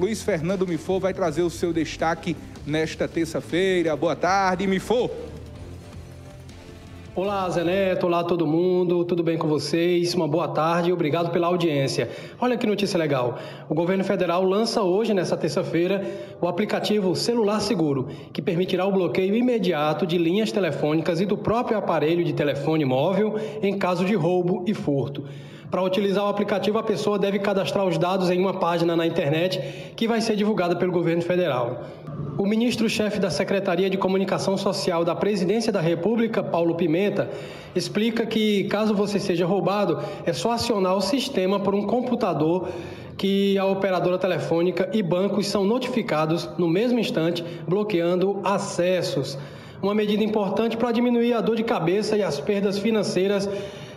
Luiz Fernando Mifô vai trazer o seu destaque nesta terça-feira. Boa tarde, Mifô. Olá, Zé Neto, olá todo mundo, tudo bem com vocês? Uma boa tarde e obrigado pela audiência. Olha que notícia legal. O governo federal lança hoje, nessa terça-feira, o aplicativo Celular Seguro, que permitirá o bloqueio imediato de linhas telefônicas e do próprio aparelho de telefone móvel em caso de roubo e furto. Para utilizar o aplicativo, a pessoa deve cadastrar os dados em uma página na internet que vai ser divulgada pelo governo federal. O ministro-chefe da Secretaria de Comunicação Social da Presidência da República, Paulo Pimenta, explica que, caso você seja roubado, é só acionar o sistema por um computador que a operadora telefônica e bancos são notificados no mesmo instante, bloqueando acessos. Uma medida importante para diminuir a dor de cabeça e as perdas financeiras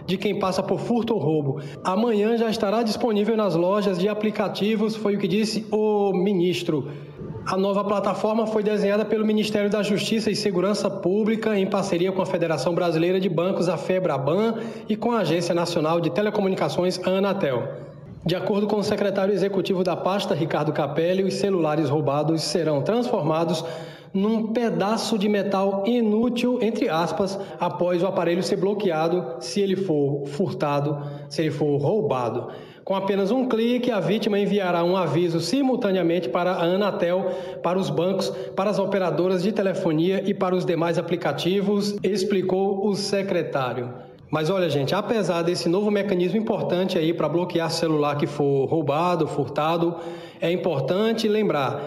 de quem passa por furto ou roubo. Amanhã já estará disponível nas lojas de aplicativos, foi o que disse o ministro. A nova plataforma foi desenhada pelo Ministério da Justiça e Segurança Pública em parceria com a Federação Brasileira de Bancos, a FEBRABAN, e com a Agência Nacional de Telecomunicações, a Anatel. De acordo com o secretário executivo da pasta, Ricardo Capelli, os celulares roubados serão transformados num pedaço de metal inútil, entre aspas, após o aparelho ser bloqueado se ele for furtado, se ele for roubado. Com apenas um clique, a vítima enviará um aviso simultaneamente para a Anatel, para os bancos, para as operadoras de telefonia e para os demais aplicativos, explicou o secretário. Mas olha, gente, apesar desse novo mecanismo importante aí para bloquear celular que for roubado, furtado, é importante lembrar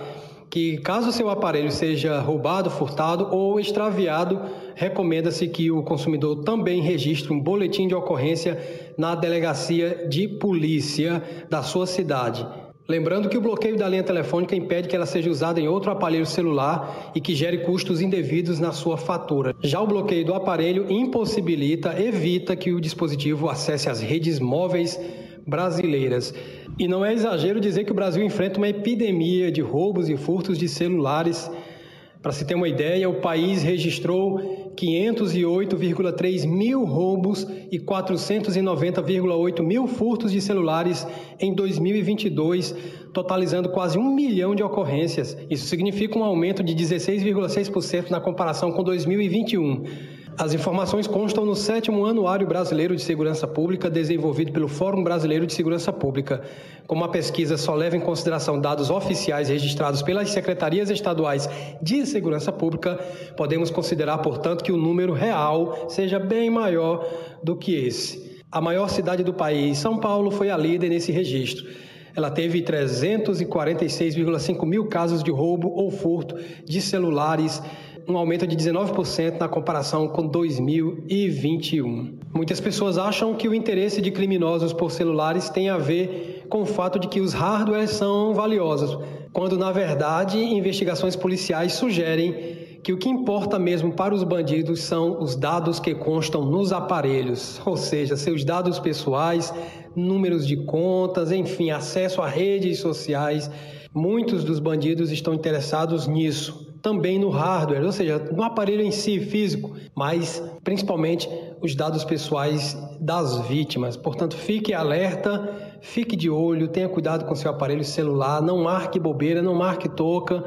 que caso seu aparelho seja roubado, furtado ou extraviado, recomenda-se que o consumidor também registre um boletim de ocorrência na delegacia de polícia da sua cidade. Lembrando que o bloqueio da linha telefônica impede que ela seja usada em outro aparelho celular e que gere custos indevidos na sua fatura. Já o bloqueio do aparelho impossibilita, evita que o dispositivo acesse as redes móveis brasileiras. E não é exagero dizer que o Brasil enfrenta uma epidemia de roubos e furtos de celulares. Para se ter uma ideia, o país registrou 508,3 mil roubos e 490,8 mil furtos de celulares em 2022, totalizando quase um milhão de ocorrências. Isso significa um aumento de 16,6% na comparação com 2021. As informações constam no sétimo Anuário Brasileiro de Segurança Pública, desenvolvido pelo Fórum Brasileiro de Segurança Pública. Como a pesquisa só leva em consideração dados oficiais registrados pelas secretarias estaduais de segurança pública, podemos considerar, portanto, que o número real seja bem maior do que esse. A maior cidade do país, São Paulo, foi a líder nesse registro. Ela teve 346,5 mil casos de roubo ou furto de celulares um aumento de 19% na comparação com 2021. Muitas pessoas acham que o interesse de criminosos por celulares tem a ver com o fato de que os hardwares são valiosos, quando na verdade investigações policiais sugerem que o que importa mesmo para os bandidos são os dados que constam nos aparelhos, ou seja, seus dados pessoais, números de contas, enfim, acesso a redes sociais. Muitos dos bandidos estão interessados nisso também no hardware, ou seja, no aparelho em si físico, mas principalmente os dados pessoais das vítimas. Portanto, fique alerta, fique de olho, tenha cuidado com seu aparelho celular, não marque bobeira, não marque toca.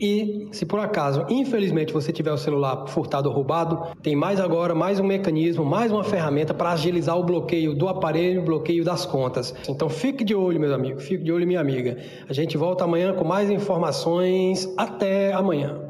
E se por acaso, infelizmente, você tiver o celular furtado ou roubado, tem mais agora, mais um mecanismo, mais uma ferramenta para agilizar o bloqueio do aparelho, o bloqueio das contas. Então fique de olho, meus amigos, fique de olho, minha amiga. A gente volta amanhã com mais informações. Até amanhã.